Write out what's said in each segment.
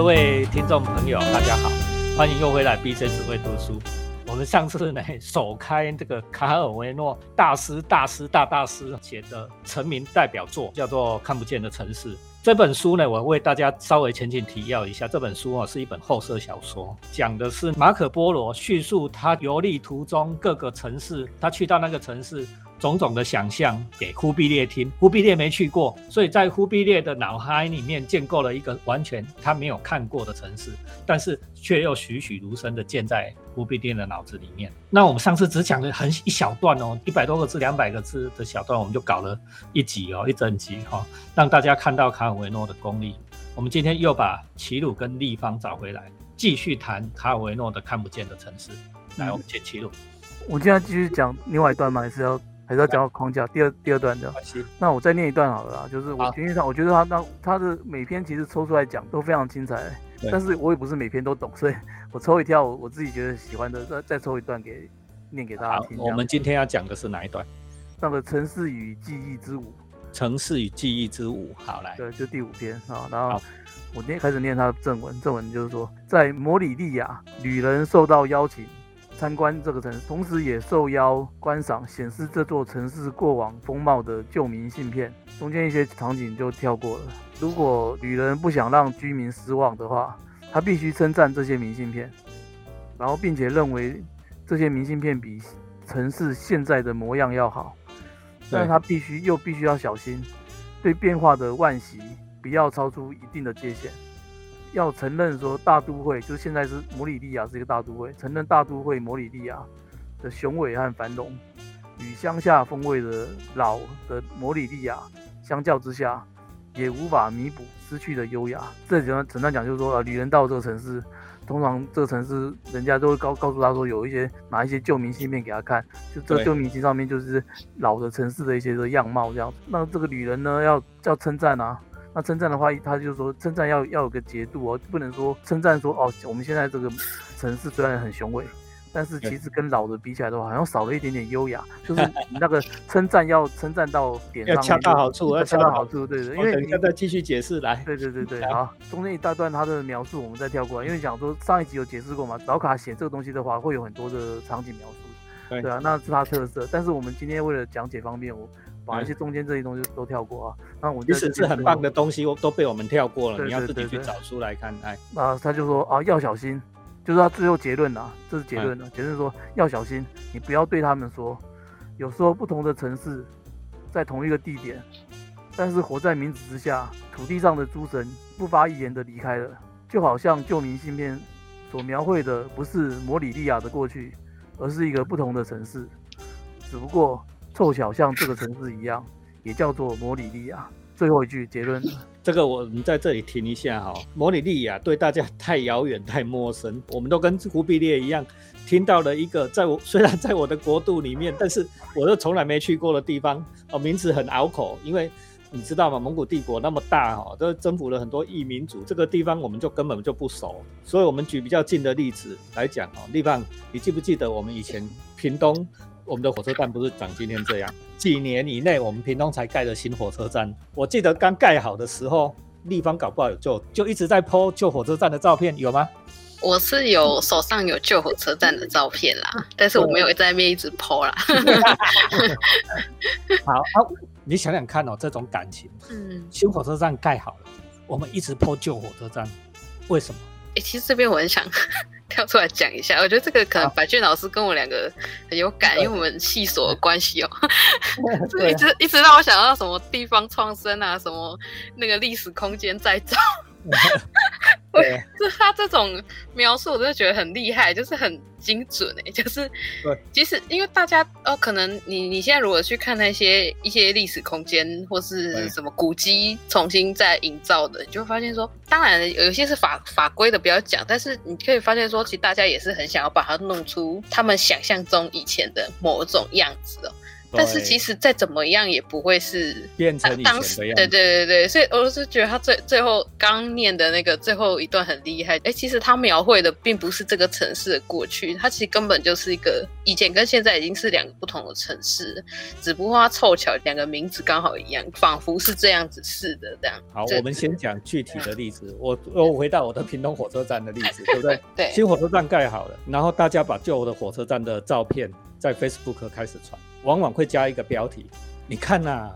各位听众朋友，大家好，欢迎又回来 BJ 只会读书。我们上次呢，首开这个卡尔维诺大师、大师、大大师写的成名代表作，叫做《看不见的城市》。这本书呢，我为大家稍微浅浅提要一下。这本书啊，是一本后设小说，讲的是马可波罗叙述他游历途中各个城市，他去到那个城市。种种的想象给忽必烈听，忽必烈没去过，所以在忽必烈的脑海里面建构了一个完全他没有看过的城市，但是却又栩栩如生的建在忽必烈的脑子里面。那我们上次只讲了很一小段哦，一百多个字、两百个字的小段，我们就搞了一集哦，一整集哈，让大家看到卡尔维诺的功力。我们今天又把齐鲁跟立方找回来，继续谈卡尔维诺的看不见的城市。来，我们请齐鲁。我现在继续讲另外一段吗？还是要？还是要讲到框架，第二第二段的。那我再念一段好了啦，就是我实际上我觉得他那他的每篇其实抽出来讲都非常精彩，但是我也不是每篇都懂，所以我抽一条我自己觉得喜欢的，再再抽一段给念给大家听。我们今天要讲的是哪一段？那个城市与记忆之舞。城市与记忆之舞，好来。对，就第五篇啊。然后我念开始念他的正文，正文就是说，在摩里利亚，旅人受到邀请。参观这个城，同时也受邀观赏显示这座城市过往风貌的旧明信片。中间一些场景就跳过了。如果旅人不想让居民失望的话，他必须称赞这些明信片，然后并且认为这些明信片比城市现在的模样要好。但是他必须又必须要小心，对变化的惋惜不要超出一定的界限。要承认说大都会就是现在是摩里利亚是一个大都会，承认大都会摩里利亚的雄伟和繁荣，与乡下风味的老的摩里利亚相较之下，也无法弥补失去的优雅。这简单简单讲就是说啊，旅人到这个城市，通常这个城市人家都会告告诉他说有一些拿一些旧明信片给他看，就这旧明信上面就是老的城市的一些的样貌这样。那这个旅人呢要要称赞啊。那称赞的话，他就说称赞要要有个节度哦，不能说称赞说哦，我们现在这个城市虽然很雄伟，但是其实跟老的比起来的话，好像少了一点点优雅。就是那个称赞要称赞到点上，要恰到好处，要恰到好处，对对。因为你要再继续解释来。对对对对，好，中间一大段他的描述我们再跳过来，因为讲说上一集有解释过嘛，老卡写这个东西的话，会有很多的场景描述，对啊，那是他特色。但是我们今天为了讲解方便，我。把一些中间这些东西都跳过啊，那我即使是很棒的东西，都被我们跳过了。你要自己去找出来看。哎，那他就说啊，要小心，就是他最后结论呐，这是结论了。结论说要小心，你不要对他们说，有时候不同的城市在同一个地点，但是活在名字之下，土地上的诸神不发一言的离开了，就好像旧明信片所描绘的不是摩里利亚的过去，而是一个不同的城市，只不过。凑巧像这个城市一样，也叫做摩里利亚。最后一句结论，这个我们在这里停一下哈。摩里利亚对大家太遥远、太陌生，我们都跟忽必烈一样，听到了一个在我虽然在我的国度里面，但是我又从来没去过的地方哦，名字很拗口。因为你知道吗？蒙古帝国那么大哈，都征服了很多异民族，这个地方我们就根本就不熟。所以我们举比较近的例子来讲哦，立方你记不记得我们以前屏东？我们的火车站不是长今天这样，几年以内我们屏东才盖的新火车站。我记得刚盖好的时候，立方搞不好有就就一直在 po 旧火车站的照片，有吗？我是有手上有旧火车站的照片啦，但是我没有在那边一直 po 啦。好啊，你想想看哦，这种感情，嗯，新火车站盖好了，我们一直 po 旧火车站，为什么？哎，其实这边我很想。跳出来讲一下，我觉得这个可能白俊老师跟我两个很有感，因为我们系所的关系哦，一直一直让我想到什么地方创生啊，什么那个历史空间再造。对，就他这种描述，我真的觉得很厉害，就是很精准哎，就是对即使因为大家哦，可能你你现在如果去看那些一些历史空间或是什么古迹重新再营造的，你就会发现说，当然有些是法法规的不要讲，但是你可以发现说，其实大家也是很想要把它弄出他们想象中以前的某种样子哦。但是其实再怎么样也不会是变成以前的样子。对对对对，所以我是觉得他最最后刚念的那个最后一段很厉害。哎，其实他描绘的并不是这个城市的过去，它其实根本就是一个以前跟现在已经是两个不同的城市，只不过他凑巧两个名字刚好一样，仿佛是这样子似的这样。好，我们先讲具体的例子。我我回到我的屏东火车站的例子，对不对？对。新火车站盖好了，然后大家把旧的火车站的照片在 Facebook 开始传。往往会加一个标题，你看呐，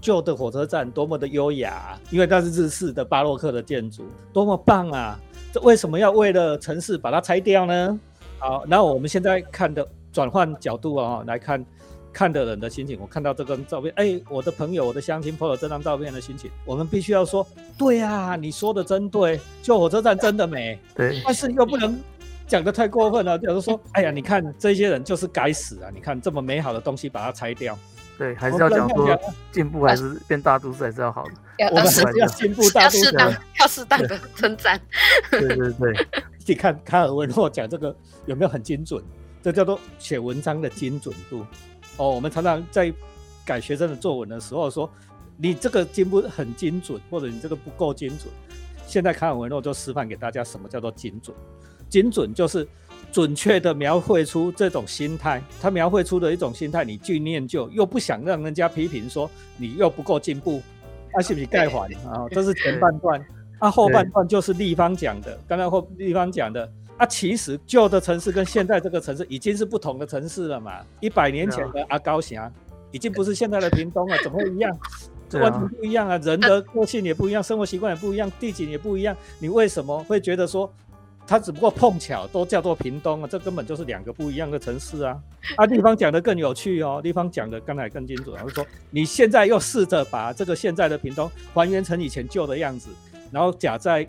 旧的火车站多么的优雅，因为它是日式的巴洛克的建筑，多么棒啊！这为什么要为了城市把它拆掉呢？好，那我们现在看的转换角度啊，来看看的人的心情。我看到这张照片，哎，我的朋友、我的乡亲朋友这张照片的心情，我们必须要说，对呀，你说的真对，旧火车站真的美，对，但是又不能。讲的太过分了，就是说，哎呀，你看这些人就是该死啊！你看这么美好的东西把它拆掉，对，还是要讲说进步还是变大都市还是要好的，我们是要进步大都市，要适当的称赞。对对对，你看卡尔文诺讲这个有没有很精准？这叫做写文章的精准度。哦，我们常常在改学生的作文的时候说，你这个进步很精准，或者你这个不够精准。现在卡尔文诺就示范给大家什么叫做精准。精准就是准确的描绘出这种心态，他描绘出的一种心态，你去念旧，又不想让人家批评说你又不够进步，那是不是盖环啊？这是前半段，啊后半段就是立方讲的，刚才后立方讲的，啊其实旧的城市跟现在这个城市已经是不同的城市了嘛，一百年前的阿高峡已经不是现在的屏东了，怎么会一样？完全不一样啊，人的个性也不一样，生活习惯也不一样，地景也不一样，你为什么会觉得说？它只不过碰巧都叫做屏东啊，这根本就是两个不一样的城市啊！啊，地方讲的更有趣哦，地方讲的刚才更清楚。然后说你现在又试着把这个现在的屏东还原成以前旧的样子，然后假在。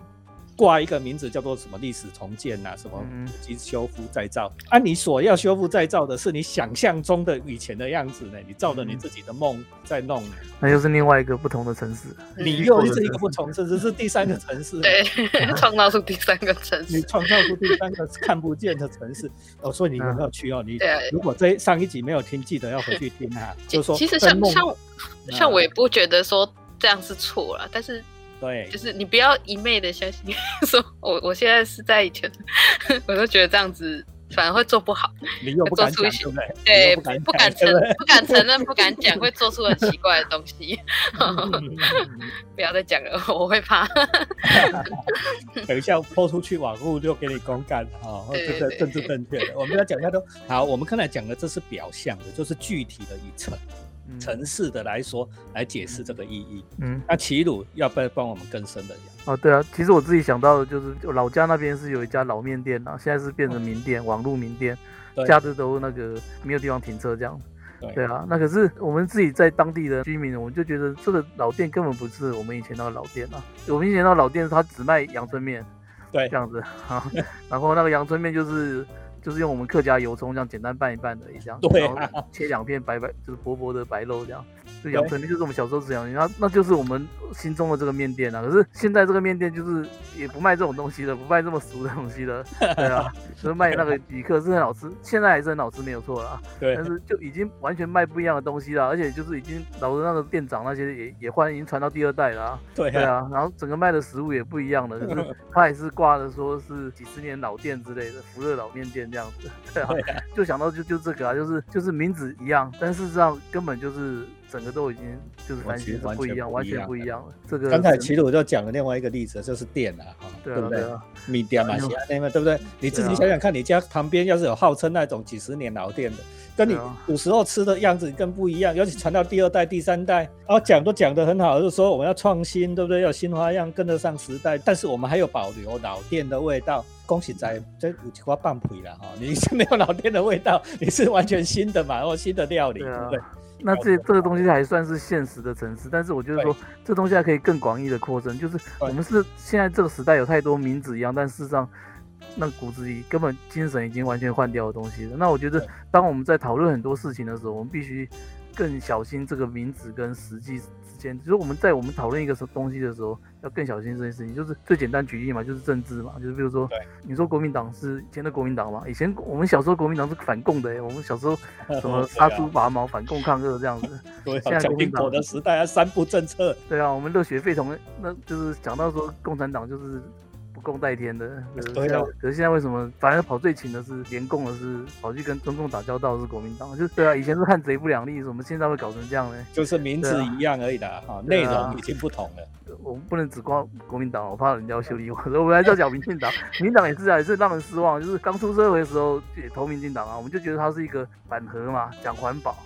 挂一个名字叫做什么历史重建呐，什么及修复再造啊？你所要修复再造的是你想象中的以前的样子呢？你照着你自己的梦在弄，那又是另外一个不同的城市。你又是一个不同城市，是第三个城市。对，创造出第三个城市。你创造出第三个看不见的城市。哦，所以你有没有去哦？你如果这上一集没有听，记得要回去听啊。就是说，其实像像像我也不觉得说这样是错了，但是。对，就是你不要一昧的相信，说我我现在是在以前，我都觉得这样子反而会做不好，你又不敢讲，对，不敢承，不敢承认，不敢讲，会做出很奇怪的东西。不要再讲了，我会怕。等一下抛出去网络就给你公干了哈，这个政治正确的。我们要讲一下都好，我们刚才讲的这是表象的，就是具体的一层。城市的来说来解释这个意义，嗯，那齐鲁要不要帮我们更深的讲？哦，对啊，其实我自己想到的就是，老家那边是有一家老面店啊，现在是变成名店，网络名店，假日都那个没有地方停车这样。对啊，那可是我们自己在当地的居民，我们就觉得这个老店根本不是我们以前那个老店啊。我们以前那个老店，它只卖阳春面，对，这样子啊，然后那个阳春面就是。就是用我们客家油葱这样简单拌一拌的，这样，然后切两片白白，就是薄薄的白肉这样。就阳春面就是我们小时候这样，那那就是我们心中的这个面店啊。可是现在这个面店就是也不卖这种东西了，不卖这么俗的东西了，对啊，就是卖那个旅客是很好吃，现在还是很好吃，没有错啦。对，但是就已经完全卖不一样的东西了，而且就是已经老的那个店长那些也也换，已经传到第二代了。对，对啊，然后整个卖的食物也不一样了，就是 他也是挂的说是几十年老店之类的，福乐老面店这样子。对啊，就想到就就这个啊，就是就是名字一样，但事实上根本就是。整个都已经就是完全不一样，完全不一样了。这个刚才其实我就讲了另外一个例子，就是店啊，对不对？米店嘛，对不对？你自己想想看，你家旁边要是有号称那种几十年老店的，跟你古时候吃的样子更不一样。尤其传到第二代、第三代，然后讲都讲得很好，就是说我们要创新，对不对？要新花样，跟得上时代。但是我们还有保留老店的味道。恭喜在这五七花半皮了哈，你是没有老店的味道，你是完全新的嘛，然后新的料理，对不对？那这这个东西还算是现实的城市，但是我觉得说这东西还可以更广义的扩增，就是我们是现在这个时代有太多名字一样，但事实上那骨子里根本精神已经完全换掉的东西了。那我觉得当我们在讨论很多事情的时候，我们必须更小心这个名字跟实际之间。就是我们在我们讨论一个什么东西的时候，要更小心这件事情。就是最简单举例嘛，就是政治嘛，就是比如说，你说国民党是以前的国民党嘛？以前我们小时候国民党是反共的，我们小时候 什么杀猪拔毛、反共抗日这样子。对，现在国民党的时代啊，三不政策。对啊，我们热血沸腾，那就是讲到说共产党就是。共戴天的。可是现在为什么反而跑最勤的是联共的是跑去跟中共打交道是国民党？就对啊，以前是汉贼不两立，怎么现在会搞成这样呢？就是名字一样而已的哈，内容已经不同了。我们不能只光国民党，我怕人家要修理我。所以我们还是要讲民进党，民进党也是啊，也是让人失望。就是刚出社会的时候也投民进党啊，我们就觉得他是一个反核嘛，讲环保。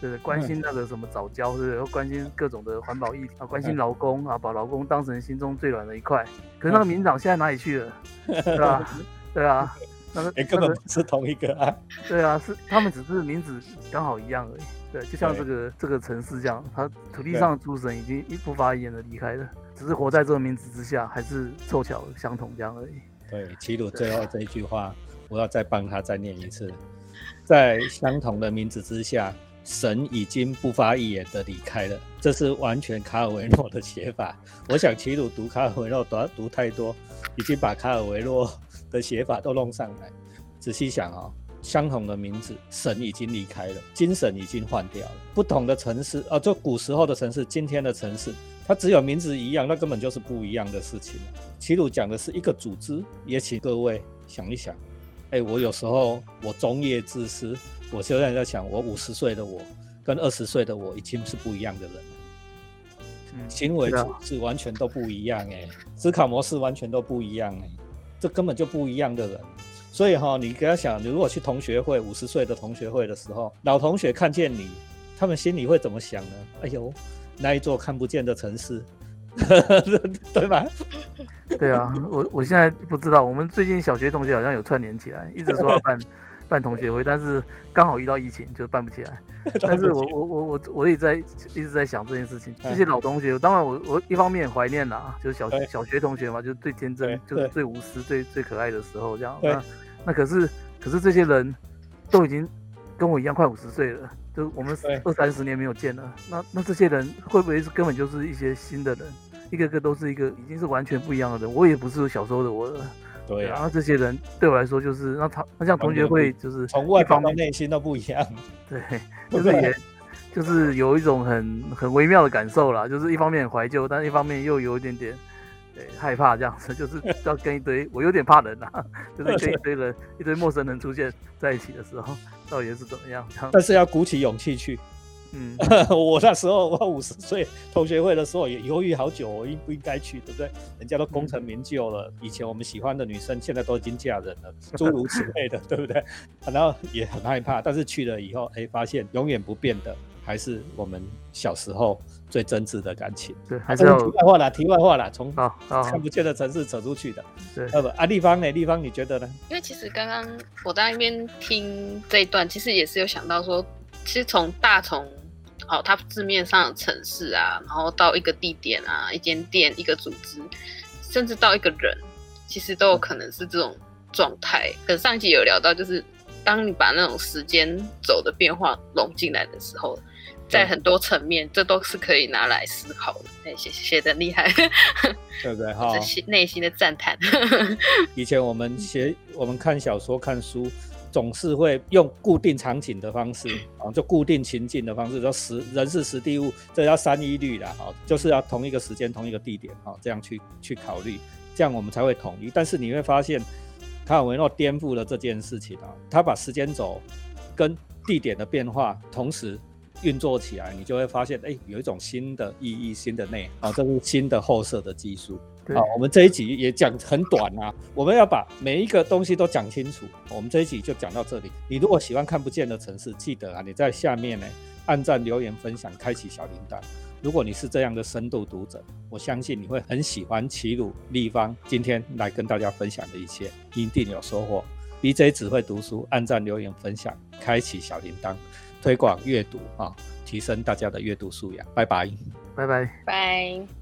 对，关心那个什么早教，对不对？关心各种的环保议题啊，关心劳工啊，把劳工当成心中最软的一块。可是那个民长现在哪里去了？对吧？对啊，那个根本不是同一个啊。对啊，是他们只是名字刚好一样而已。对，就像这个这个城市这样，它土地上的诸神已经一不发一言的离开了，只是活在这个名字之下，还是凑巧相同这样而已。对，齐鲁最后这一句话，我要再帮他再念一次，在相同的名字之下。神已经不发一言的离开了，这是完全卡尔维诺的写法。我想齐鲁读卡尔维诺读读太多，已经把卡尔维诺的写法都弄上来。仔细想啊，相同的名字，神已经离开了，精神已经换掉了。不同的城市啊，就古时候的城市，今天的城市，它只有名字一样，那根本就是不一样的事情齐鲁讲的是一个组织，也请各位想一想。哎，我有时候我中叶自私。我现在在想，我五十岁的我跟二十岁的我已经是不一样的人了，行为是完全都不一样哎，思考模式完全都不一样哎，这根本就不一样的人。所以哈，你给他想，你如果去同学会五十岁的同学会的时候，老同学看见你，他们心里会怎么想呢？哎呦，那一座看不见的城市，对吧？对啊，我我现在不知道，我们最近小学同学好像有串联起来，一直说要办。办同学会，但是刚好遇到疫情，就办不起来。但是我我我我我也在一直在想这件事情。这些老同学，当然我我一方面怀念啦，就是小小学同学嘛，就是最天真，就是最无私、最最可爱的时候这样。那那可是可是这些人都已经跟我一样快五十岁了，就我们二三十年没有见了。那那这些人会不会是根本就是一些新的人？一个个都是一个已经是完全不一样的人。我也不是小时候的我了。对，然后这些人对我来说就是，那他那像同学会就是从外方到内心都不一样。对，就是也，就是有一种很很微妙的感受啦，就是一方面很怀旧，但一方面又有一点点对害怕这样子，就是 要跟一堆我有点怕人呐，就是跟一堆人一堆陌生人出现在一起的时候，到底是怎么样？但是要鼓起勇气去。嗯，我那时候我五十岁同学会的时候也犹豫好久，我应不应该去，对不对？人家都功成名就了，以前我们喜欢的女生现在都已经嫁人了，诸如此类的，对不对？然后也很害怕，但是去了以后，哎，发现永远不变的还是我们小时候最真挚的感情。对，还是题外话啦，题外话啦，从看不见的城市扯出去的。对，不啊，立方呢？立方你觉得呢？因为其实刚刚我在那边听这一段，其实也是有想到说，其实从大从。好，它字面上的城市啊，然后到一个地点啊，一间店，一个组织，甚至到一个人，其实都有可能是这种状态。可上一集有聊到，就是当你把那种时间走的变化融进来的时候，在很多层面，这都是可以拿来思考的。哎，写写的厉害，对不对？哈，内心的赞叹。以前我们写，我们看小说、看书。总是会用固定场景的方式啊，就固定情境的方式，说实人是实地物，这叫三一律的哈，就是要同一个时间、同一个地点啊，这样去去考虑，这样我们才会统一。但是你会发现，卡尔维诺颠覆了这件事情啊，他把时间轴跟地点的变化同时运作起来，你就会发现，哎，有一种新的意义、新的内啊，这是新的后设的技术。好，我们这一集也讲很短啊，我们要把每一个东西都讲清楚。我们这一集就讲到这里。你如果喜欢看不见的城市，记得啊，你在下面呢按赞、留言、分享、开启小铃铛。如果你是这样的深度读者，我相信你会很喜欢齐鲁立方今天来跟大家分享的一切，一定有收获。BJ 只会读书，按赞、留言、分享、开启小铃铛，推广阅读啊，提升大家的阅读素养。拜拜，拜拜，拜。